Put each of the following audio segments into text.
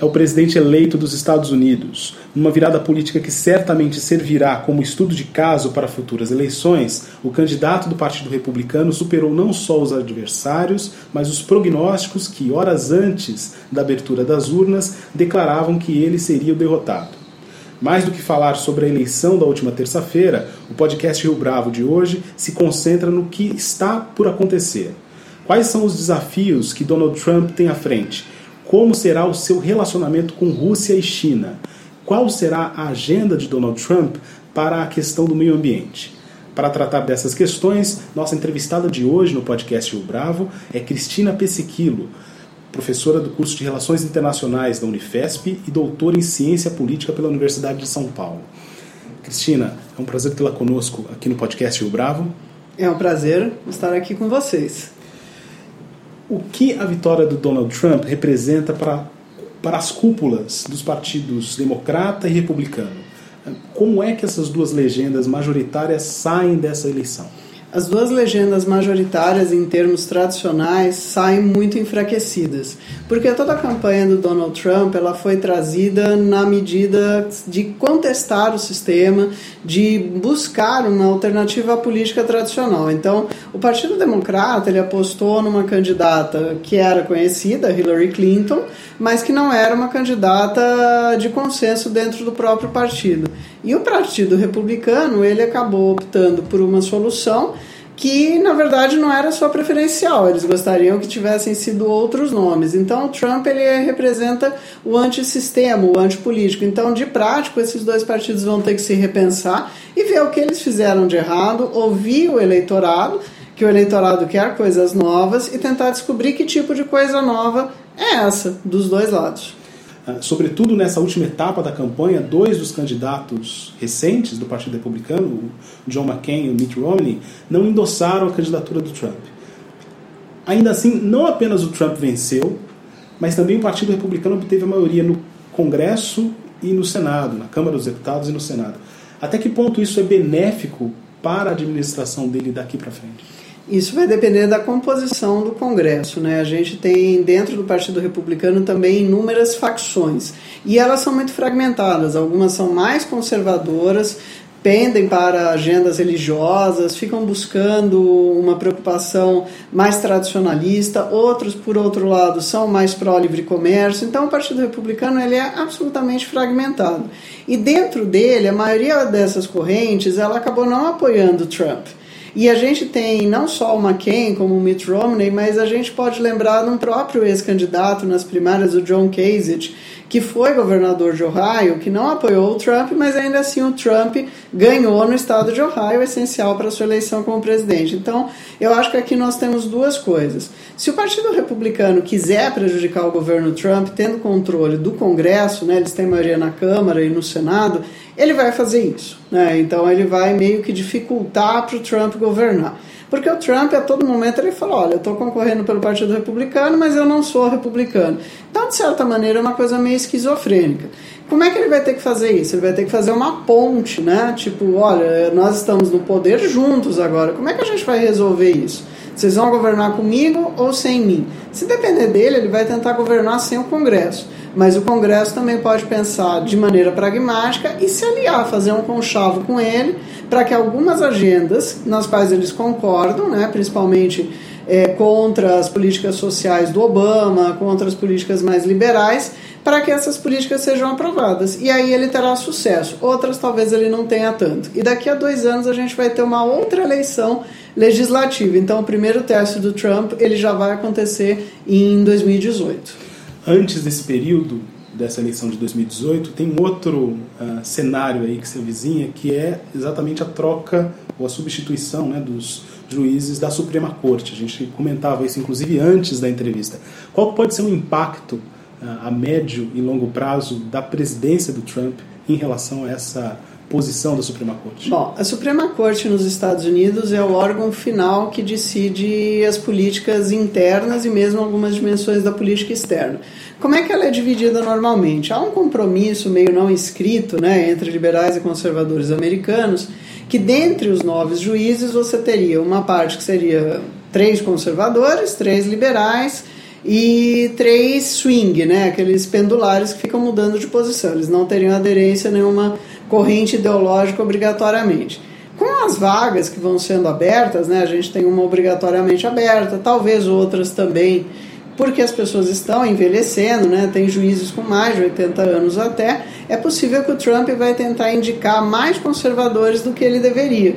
é o presidente eleito dos Estados Unidos. Numa virada política que certamente servirá como estudo de caso para futuras eleições, o candidato do Partido Republicano superou não só os adversários, mas os prognósticos que, horas antes da abertura das urnas, declaravam que ele seria o derrotado. Mais do que falar sobre a eleição da última terça-feira, o podcast Rio Bravo de hoje se concentra no que está por acontecer. Quais são os desafios que Donald Trump tem à frente? Como será o seu relacionamento com Rússia e China? Qual será a agenda de Donald Trump para a questão do meio ambiente? Para tratar dessas questões, nossa entrevistada de hoje no podcast O Bravo é Cristina Pesiquilo, professora do curso de Relações Internacionais da Unifesp e doutora em Ciência Política pela Universidade de São Paulo. Cristina, é um prazer tê-la conosco aqui no podcast O Bravo. É um prazer estar aqui com vocês o que a vitória do Donald Trump representa para, para as cúpulas dos partidos democrata e republicano? Como é que essas duas legendas majoritárias saem dessa eleição? As duas legendas majoritárias em termos tradicionais saem muito enfraquecidas, porque toda a campanha do Donald Trump ela foi trazida na medida de contestar o sistema, de buscar uma alternativa à política tradicional. Então, o Partido Democrata ele apostou numa candidata que era conhecida, Hillary Clinton, mas que não era uma candidata de consenso dentro do próprio partido. E o Partido Republicano ele acabou optando por uma solução que na verdade não era só preferencial, eles gostariam que tivessem sido outros nomes. Então o Trump ele representa o antissistema, o antipolítico. Então, de prático, esses dois partidos vão ter que se repensar e ver o que eles fizeram de errado, ouvir o eleitorado, que o eleitorado quer coisas novas e tentar descobrir que tipo de coisa nova é essa dos dois lados. Ah, sobretudo nessa última etapa da campanha, dois dos candidatos recentes do Partido Republicano, John McCain e Mitt Romney, não endossaram a candidatura do Trump. Ainda assim, não apenas o Trump venceu, mas também o Partido Republicano obteve a maioria no Congresso e no Senado, na Câmara dos Deputados e no Senado. Até que ponto isso é benéfico para a administração dele daqui para frente? Isso vai depender da composição do Congresso. Né? A gente tem dentro do Partido Republicano também inúmeras facções e elas são muito fragmentadas. Algumas são mais conservadoras, pendem para agendas religiosas, ficam buscando uma preocupação mais tradicionalista, outros, por outro lado, são mais pró-livre comércio. Então, o Partido Republicano ele é absolutamente fragmentado. E dentro dele, a maioria dessas correntes ela acabou não apoiando Trump. E a gente tem não só o McCain como o Mitt Romney, mas a gente pode lembrar de um próprio ex-candidato nas primárias, o John Kasich, que foi governador de Ohio, que não apoiou o Trump, mas ainda assim o Trump ganhou no estado de Ohio, essencial para a sua eleição como presidente. Então, eu acho que aqui nós temos duas coisas. Se o Partido Republicano quiser prejudicar o governo Trump, tendo controle do Congresso, né, eles têm maioria na Câmara e no Senado, ele vai fazer isso. Né? Então, ele vai meio que dificultar para o Trump governar. Porque o Trump, a todo momento, ele fala: olha, eu estou concorrendo pelo Partido Republicano, mas eu não sou republicano. Então, de certa maneira, é uma coisa meio esquizofrênica. Como é que ele vai ter que fazer isso? Ele vai ter que fazer uma ponte, né? Tipo, olha, nós estamos no poder juntos agora. Como é que a gente vai resolver isso? Vocês vão governar comigo ou sem mim? Se depender dele, ele vai tentar governar sem o Congresso mas o Congresso também pode pensar de maneira pragmática e se aliar, fazer um conchavo com ele, para que algumas agendas nas quais eles concordam, né, principalmente é, contra as políticas sociais do Obama, contra as políticas mais liberais, para que essas políticas sejam aprovadas. E aí ele terá sucesso. Outras talvez ele não tenha tanto. E daqui a dois anos a gente vai ter uma outra eleição legislativa. Então o primeiro teste do Trump ele já vai acontecer em 2018 antes desse período dessa eleição de 2018, tem outro uh, cenário aí que se avizinha, que é exatamente a troca ou a substituição né, dos juízes da Suprema Corte. A gente comentava isso, inclusive, antes da entrevista. Qual pode ser o impacto uh, a médio e longo prazo da presidência do Trump em relação a essa posição da Suprema Corte? Bom, a Suprema Corte nos Estados Unidos é o órgão final que decide as políticas internas e mesmo algumas dimensões da política externa. Como é que ela é dividida normalmente? Há um compromisso meio não escrito né, entre liberais e conservadores americanos que dentre os nove juízes você teria uma parte que seria três conservadores, três liberais e três swing, né, aqueles pendulares que ficam mudando de posição. Eles não teriam aderência nenhuma corrente ideológica obrigatoriamente. Com as vagas que vão sendo abertas, né, a gente tem uma obrigatoriamente aberta, talvez outras também, porque as pessoas estão envelhecendo, né, tem juízes com mais de 80 anos até, é possível que o Trump vai tentar indicar mais conservadores do que ele deveria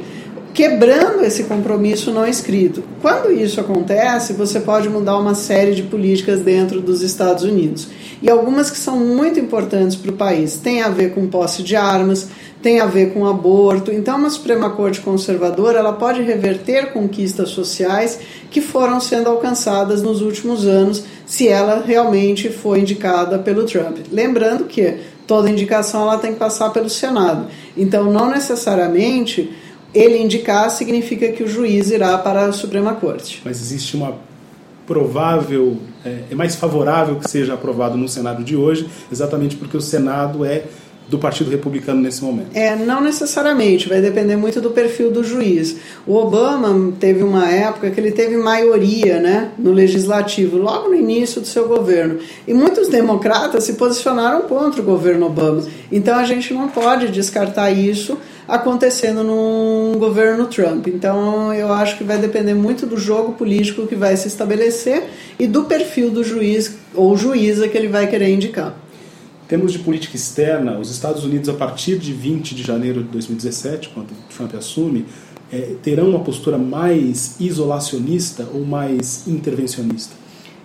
quebrando esse compromisso não escrito. Quando isso acontece, você pode mudar uma série de políticas dentro dos Estados Unidos. E algumas que são muito importantes para o país. Tem a ver com posse de armas, tem a ver com aborto. Então, uma Suprema Corte conservadora ela pode reverter conquistas sociais que foram sendo alcançadas nos últimos anos, se ela realmente foi indicada pelo Trump. Lembrando que toda indicação ela tem que passar pelo Senado. Então, não necessariamente ele indicar significa que o juiz irá para a Suprema Corte. Mas existe uma provável, é, é, mais favorável que seja aprovado no Senado de hoje, exatamente porque o Senado é do Partido Republicano nesse momento? É, não necessariamente, vai depender muito do perfil do juiz. O Obama teve uma época que ele teve maioria né, no legislativo, logo no início do seu governo. E muitos democratas se posicionaram contra o governo Obama. Então a gente não pode descartar isso acontecendo num governo Trump. Então eu acho que vai depender muito do jogo político que vai se estabelecer e do perfil do juiz ou juíza que ele vai querer indicar. Temos de política externa, os Estados Unidos, a partir de 20 de janeiro de 2017, quando Trump assume, é, terão uma postura mais isolacionista ou mais intervencionista?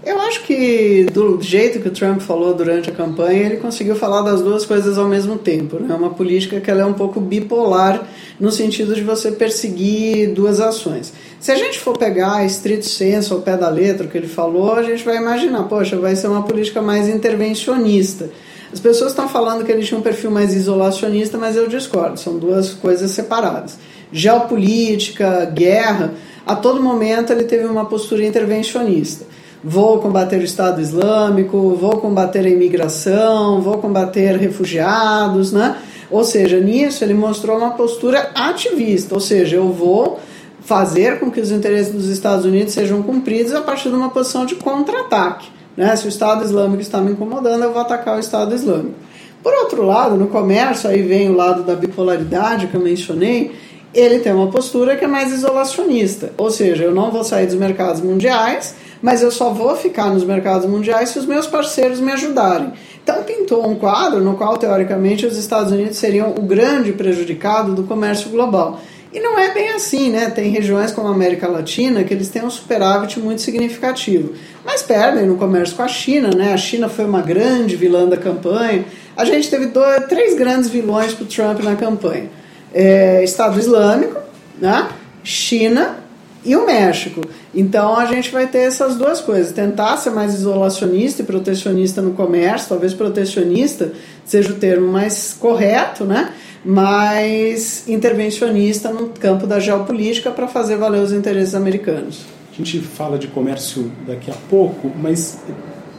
Eu acho que do jeito que o Trump falou durante a campanha, ele conseguiu falar das duas coisas ao mesmo tempo. É né? uma política que ela é um pouco bipolar no sentido de você perseguir duas ações. Se a gente for pegar estrito senso ao pé da letra o que ele falou, a gente vai imaginar, poxa, vai ser uma política mais intervencionista. As pessoas estão falando que ele tinha um perfil mais isolacionista, mas eu discordo, são duas coisas separadas. Geopolítica, guerra, a todo momento ele teve uma postura intervencionista. Vou combater o Estado Islâmico, vou combater a imigração, vou combater refugiados, né? Ou seja, nisso ele mostrou uma postura ativista, ou seja, eu vou fazer com que os interesses dos Estados Unidos sejam cumpridos a partir de uma posição de contra-ataque. Né? Se o Estado Islâmico está me incomodando, eu vou atacar o Estado Islâmico. Por outro lado, no comércio, aí vem o lado da bipolaridade que eu mencionei, ele tem uma postura que é mais isolacionista. Ou seja, eu não vou sair dos mercados mundiais, mas eu só vou ficar nos mercados mundiais se os meus parceiros me ajudarem. Então pintou um quadro no qual, teoricamente, os Estados Unidos seriam o grande prejudicado do comércio global. E não é bem assim, né? Tem regiões como a América Latina que eles têm um superávit muito significativo, mas perdem no comércio com a China, né? A China foi uma grande vilã da campanha. A gente teve dois, três grandes vilões para o Trump na campanha: é, Estado Islâmico, né? China e o México. Então a gente vai ter essas duas coisas: tentar ser mais isolacionista e protecionista no comércio, talvez protecionista seja o termo mais correto, né? Mas intervencionista no campo da geopolítica para fazer valer os interesses americanos. A gente fala de comércio daqui a pouco, mas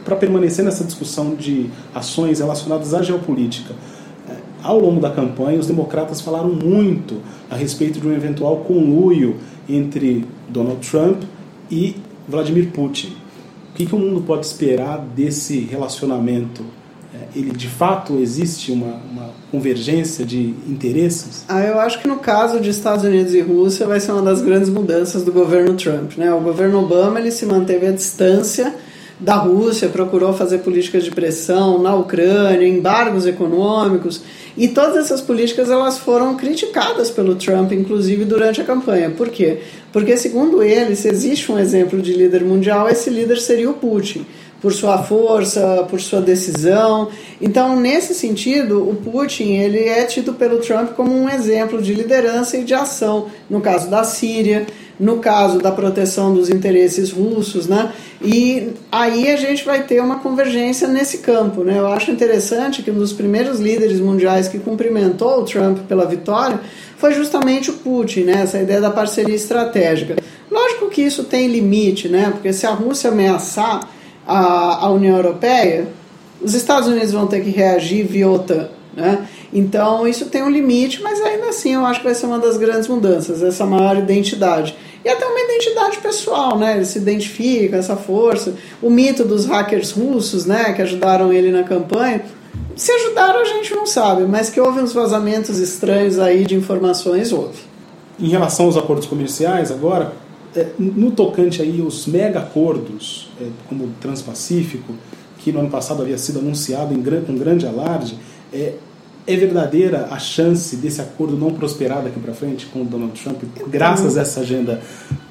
para permanecer nessa discussão de ações relacionadas à geopolítica, é, ao longo da campanha, os democratas falaram muito a respeito de um eventual conluio entre Donald Trump e Vladimir Putin. O que, que o mundo pode esperar desse relacionamento? É, ele de fato existe uma, uma convergência de interesses? Ah, eu acho que no caso de Estados Unidos e Rússia vai ser uma das grandes mudanças do governo Trump. Né? O governo Obama ele se manteve à distância da Rússia, procurou fazer políticas de pressão na Ucrânia, embargos econômicos, e todas essas políticas elas foram criticadas pelo Trump, inclusive durante a campanha. Por quê? Porque segundo ele, se existe um exemplo de líder mundial, esse líder seria o Putin. Por sua força, por sua decisão. Então, nesse sentido, o Putin ele é tido pelo Trump como um exemplo de liderança e de ação, no caso da Síria, no caso da proteção dos interesses russos, né? E aí a gente vai ter uma convergência nesse campo, né? Eu acho interessante que um dos primeiros líderes mundiais que cumprimentou o Trump pela vitória foi justamente o Putin, né? Essa ideia da parceria estratégica. Lógico que isso tem limite, né? Porque se a Rússia ameaçar a, a União Europeia, os Estados Unidos vão ter que reagir via OTAN, né? Então isso tem um limite, mas ainda assim eu acho que vai ser uma das grandes mudanças, essa maior identidade e até uma identidade pessoal, né? Ele se identifica, essa força. O mito dos hackers russos, né, que ajudaram ele na campanha. Se ajudaram, a gente não sabe, mas que houve uns vazamentos estranhos aí de informações, houve. Em relação aos acordos comerciais, agora, no tocante aí os mega acordos, é, como o Transpacífico, que no ano passado havia sido anunciado em, com grande alarde, é, é verdadeira a chance desse acordo não prosperar daqui para frente com o Donald Trump, graças a essa agenda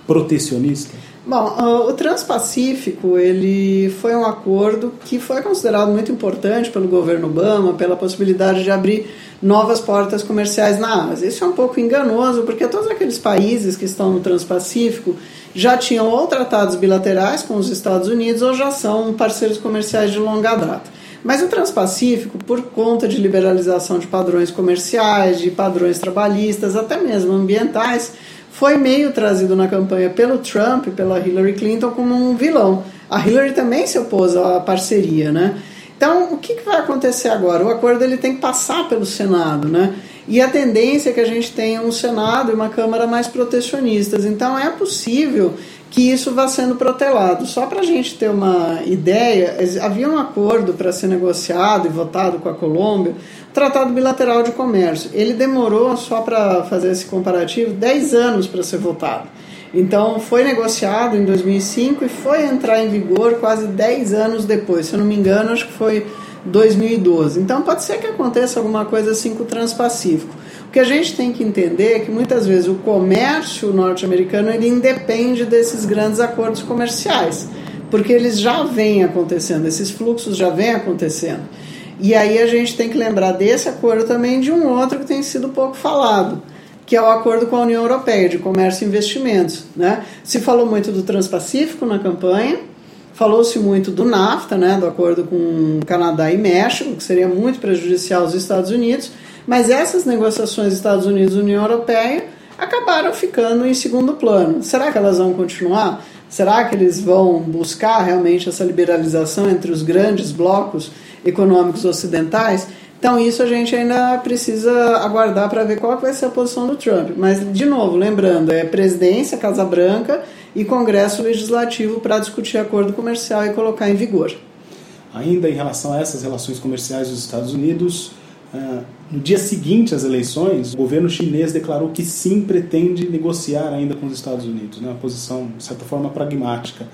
protecionista? Bom, o Transpacífico ele foi um acordo que foi considerado muito importante pelo governo Obama pela possibilidade de abrir novas portas comerciais na Ásia. Isso é um pouco enganoso porque todos aqueles países que estão no Transpacífico já tinham ou tratados bilaterais com os Estados Unidos ou já são parceiros comerciais de longa data. Mas o Transpacífico, por conta de liberalização de padrões comerciais, de padrões trabalhistas, até mesmo ambientais, foi meio trazido na campanha pelo Trump, pela Hillary Clinton, como um vilão. A Hillary também se opôs à parceria, né? Então, o que, que vai acontecer agora? O acordo ele tem que passar pelo Senado, né? E a tendência é que a gente tenha um Senado e uma Câmara mais protecionistas. Então, é possível que isso vá sendo protelado. Só para a gente ter uma ideia, havia um acordo para ser negociado e votado com a Colômbia, Tratado Bilateral de Comércio. Ele demorou, só para fazer esse comparativo, 10 anos para ser votado. Então, foi negociado em 2005 e foi entrar em vigor quase 10 anos depois. Se eu não me engano, acho que foi 2012. Então, pode ser que aconteça alguma coisa assim com o Transpacífico que a gente tem que entender que muitas vezes o comércio norte-americano ele independe desses grandes acordos comerciais, porque eles já vêm acontecendo, esses fluxos já vêm acontecendo. E aí a gente tem que lembrar desse acordo também de um outro que tem sido pouco falado, que é o acordo com a União Europeia de comércio e investimentos. Né? Se falou muito do Transpacífico na campanha, falou-se muito do NAFTA, né, do acordo com Canadá e México, que seria muito prejudicial aos Estados Unidos, mas essas negociações Estados Unidos-União Europeia acabaram ficando em segundo plano. Será que elas vão continuar? Será que eles vão buscar realmente essa liberalização entre os grandes blocos econômicos ocidentais? Então, isso a gente ainda precisa aguardar para ver qual vai ser a posição do Trump. Mas, de novo, lembrando, é presidência, Casa Branca e Congresso Legislativo para discutir acordo comercial e colocar em vigor. Ainda em relação a essas relações comerciais dos Estados Unidos, no dia seguinte às eleições, o governo chinês declarou que sim pretende negociar ainda com os Estados Unidos, né? uma posição, de certa forma, pragmática.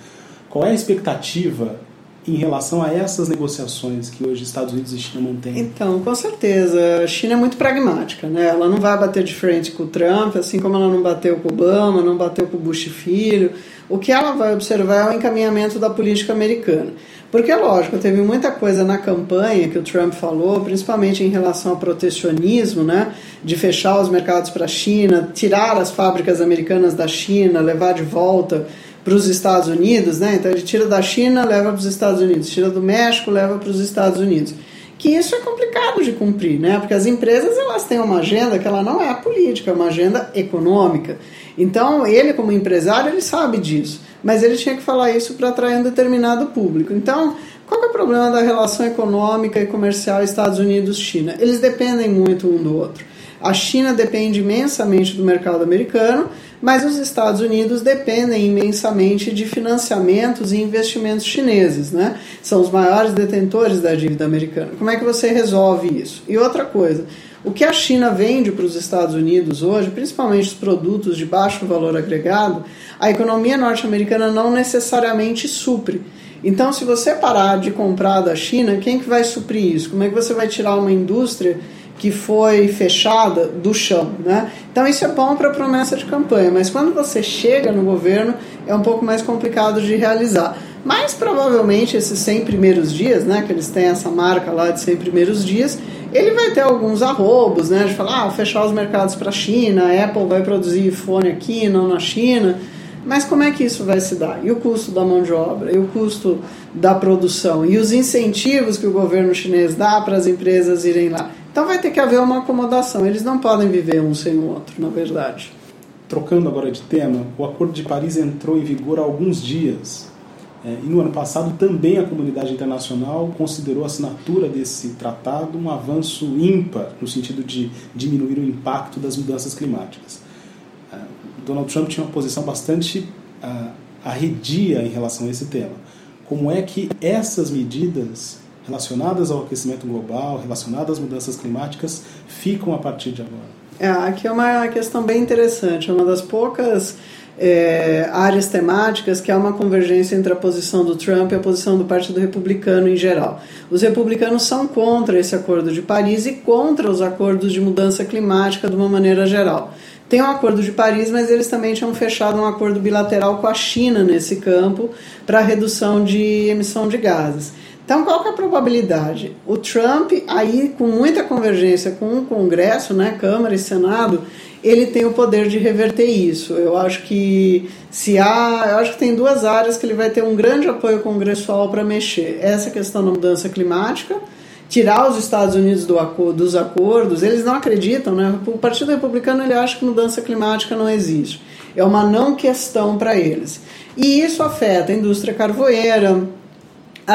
Qual é a expectativa em relação a essas negociações que hoje Estados Unidos e China mantêm? Então, com certeza. A China é muito pragmática. Né? Ela não vai bater de frente com o Trump, assim como ela não bateu com o Obama, não bateu com o Bush filho. O que ela vai observar é o encaminhamento da política americana. Porque, lógico, teve muita coisa na campanha que o Trump falou, principalmente em relação ao protecionismo, né? De fechar os mercados para a China, tirar as fábricas americanas da China, levar de volta para os Estados Unidos, né? Então ele tira da China, leva para os Estados Unidos, tira do México, leva para os Estados Unidos. Que isso é complicado de cumprir, né? Porque as empresas elas têm uma agenda que ela não é a política, é uma agenda econômica. Então ele como empresário ele sabe disso mas ele tinha que falar isso para atrair um determinado público. Então, qual é o problema da relação econômica e comercial Estados Unidos-China? Eles dependem muito um do outro. A China depende imensamente do mercado americano, mas os Estados Unidos dependem imensamente de financiamentos e investimentos chineses, né? São os maiores detentores da dívida americana. Como é que você resolve isso? E outra coisa, o que a China vende para os Estados Unidos hoje, principalmente os produtos de baixo valor agregado, a economia norte-americana não necessariamente supre. Então, se você parar de comprar da China, quem que vai suprir isso? Como é que você vai tirar uma indústria que foi fechada do chão, né? Então isso é bom para promessa de campanha, mas quando você chega no governo é um pouco mais complicado de realizar. Mas provavelmente esses 100 primeiros dias, né, que eles têm essa marca lá de 100 primeiros dias, ele vai ter alguns arrobos, né, de falar, ah, fechar os mercados para a China, a Apple vai produzir iPhone aqui, não na China. Mas como é que isso vai se dar? E o custo da mão de obra? E o custo da produção? E os incentivos que o governo chinês dá para as empresas irem lá? Então vai ter que haver uma acomodação. Eles não podem viver um sem o outro, na verdade. Trocando agora de tema, o Acordo de Paris entrou em vigor há alguns dias. É, e no ano passado também a comunidade internacional considerou a assinatura desse tratado um avanço ímpar no sentido de diminuir o impacto das mudanças climáticas. É, Donald Trump tinha uma posição bastante uh, arredia em relação a esse tema. Como é que essas medidas relacionadas ao aquecimento global, relacionadas às mudanças climáticas, ficam a partir de agora? É, aqui é uma questão bem interessante. É uma das poucas é, áreas temáticas que há uma convergência entre a posição do Trump e a posição do Partido Republicano em geral. Os republicanos são contra esse Acordo de Paris e contra os acordos de mudança climática de uma maneira geral. Tem um acordo de Paris, mas eles também tinham fechado um acordo bilateral com a China nesse campo para redução de emissão de gases. Então, qual que é a probabilidade? O Trump, aí com muita convergência com o Congresso, né, Câmara e Senado, ele tem o poder de reverter isso. Eu acho que se há, eu acho que tem duas áreas que ele vai ter um grande apoio congressual para mexer. Essa questão da mudança climática, tirar os Estados Unidos do, dos acordos, eles não acreditam, né? O Partido Republicano ele acha que mudança climática não existe. É uma não questão para eles. E isso afeta a indústria carvoeira,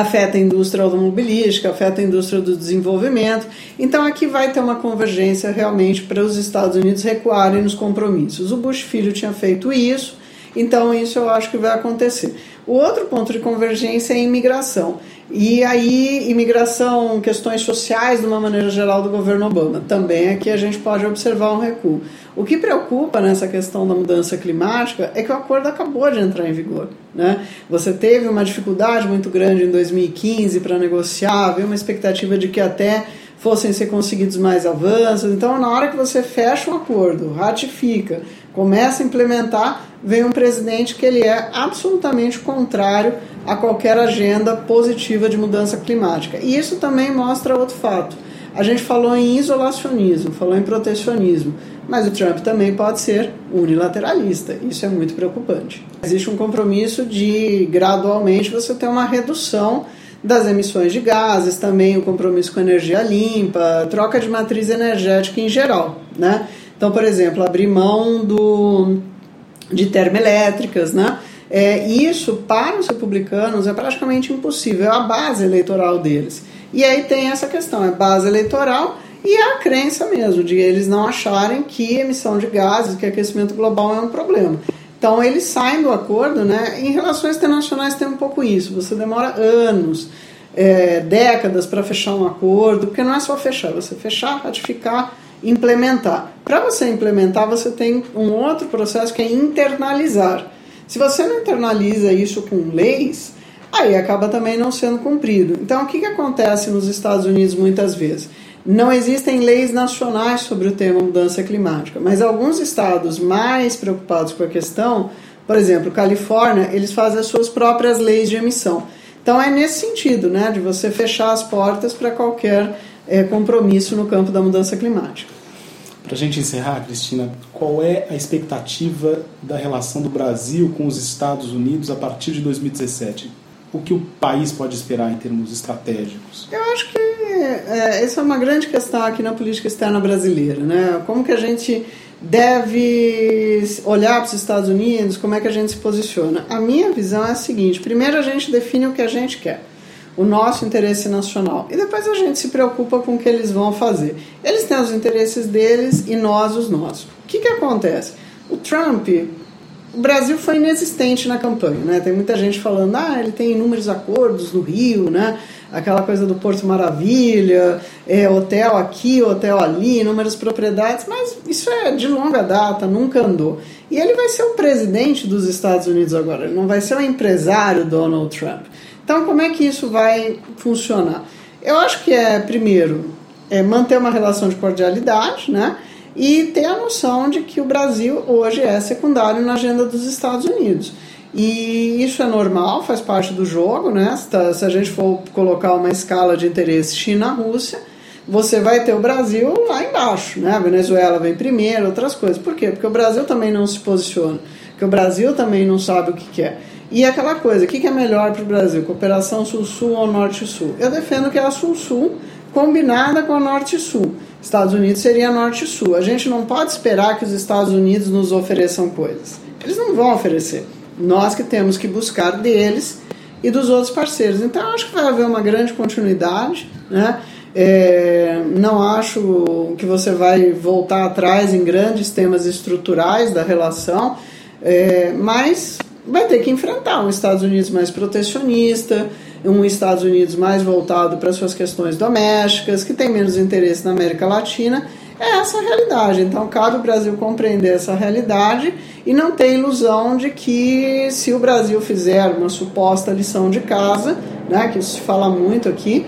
afeta a indústria automobilística, afeta a indústria do desenvolvimento. Então aqui vai ter uma convergência realmente para os Estados Unidos recuarem nos compromissos. O Bush filho tinha feito isso, então isso eu acho que vai acontecer. O outro ponto de convergência é a imigração. E aí, imigração, questões sociais, de uma maneira geral, do governo Obama. Também aqui a gente pode observar um recuo. O que preocupa nessa questão da mudança climática é que o acordo acabou de entrar em vigor. Né? Você teve uma dificuldade muito grande em 2015 para negociar, havia uma expectativa de que até fossem ser conseguidos mais avanços. Então, na hora que você fecha um acordo, ratifica, começa a implementar, vem um presidente que ele é absolutamente contrário a qualquer agenda positiva de mudança climática. E isso também mostra outro fato. A gente falou em isolacionismo, falou em protecionismo. Mas o Trump também pode ser unilateralista. Isso é muito preocupante. Existe um compromisso de gradualmente você ter uma redução das emissões de gases, também o compromisso com energia limpa, troca de matriz energética em geral, né? Então, por exemplo, abrir mão do, de termoelétricas, né? É, isso, para os republicanos, é praticamente impossível, é a base eleitoral deles. E aí tem essa questão, é base eleitoral e é a crença mesmo de eles não acharem que emissão de gases, que aquecimento global é um problema. Então eles saem do acordo, né? Em relações internacionais tem um pouco isso. Você demora anos, é, décadas para fechar um acordo, porque não é só fechar, você fechar, ratificar, implementar. Para você implementar, você tem um outro processo que é internalizar. Se você não internaliza isso com leis, aí acaba também não sendo cumprido. Então o que, que acontece nos Estados Unidos muitas vezes? Não existem leis nacionais sobre o tema mudança climática, mas alguns estados mais preocupados com a questão, por exemplo, Califórnia, eles fazem as suas próprias leis de emissão. Então é nesse sentido, né, de você fechar as portas para qualquer é, compromisso no campo da mudança climática. Para a gente encerrar, Cristina, qual é a expectativa da relação do Brasil com os Estados Unidos a partir de 2017? O que o país pode esperar em termos estratégicos? Eu acho que é, essa é uma grande questão aqui na política externa brasileira, né? Como que a gente deve olhar para os Estados Unidos, como é que a gente se posiciona? A minha visão é a seguinte: primeiro a gente define o que a gente quer, o nosso interesse nacional, e depois a gente se preocupa com o que eles vão fazer. Eles têm os interesses deles e nós os nossos. O que, que acontece? O Trump o Brasil foi inexistente na campanha, né? Tem muita gente falando, ah, ele tem inúmeros acordos no Rio, né? Aquela coisa do Porto Maravilha, é, hotel aqui, hotel ali, inúmeras propriedades, mas isso é de longa data, nunca andou. E ele vai ser o presidente dos Estados Unidos agora, ele não vai ser o empresário Donald Trump. Então, como é que isso vai funcionar? Eu acho que é, primeiro, é manter uma relação de cordialidade, né? E ter a noção de que o Brasil hoje é secundário na agenda dos Estados Unidos. E isso é normal, faz parte do jogo, né? Se a gente for colocar uma escala de interesse China-Rússia, você vai ter o Brasil lá embaixo, né? A Venezuela vem primeiro, outras coisas. Por quê? Porque o Brasil também não se posiciona, porque o Brasil também não sabe o que quer. E aquela coisa, o que é melhor para o Brasil? Cooperação Sul-Sul ou Norte-Sul? Eu defendo que é a Sul-Sul combinada com a Norte-Sul. Estados Unidos seria Norte-Sul. A gente não pode esperar que os Estados Unidos nos ofereçam coisas. Eles não vão oferecer. Nós que temos que buscar deles e dos outros parceiros. Então, acho que vai haver uma grande continuidade, né? É, não acho que você vai voltar atrás em grandes temas estruturais da relação, é, mas vai ter que enfrentar um Estados Unidos mais protecionista, um Estados Unidos mais voltado para suas questões domésticas, que tem menos interesse na América Latina. É essa a realidade. Então, cabe o Brasil compreender essa realidade e não ter ilusão de que se o Brasil fizer uma suposta lição de casa, né, que se fala muito aqui,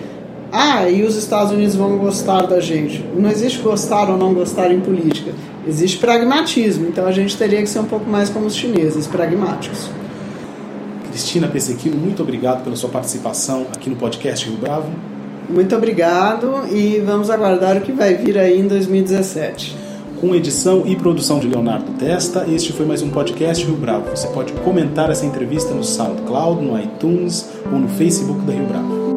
ah, e os Estados Unidos vão gostar da gente. Não existe gostar ou não gostar em política. Existe pragmatismo. Então a gente teria que ser um pouco mais como os chineses, pragmáticos. Cristina Pesequino, muito obrigado pela sua participação aqui no podcast Rio Bravo. Muito obrigado e vamos aguardar o que vai vir aí em 2017. Com edição e produção de Leonardo Testa, este foi mais um podcast Rio Bravo. Você pode comentar essa entrevista no SoundCloud, no iTunes ou no Facebook da Rio Bravo.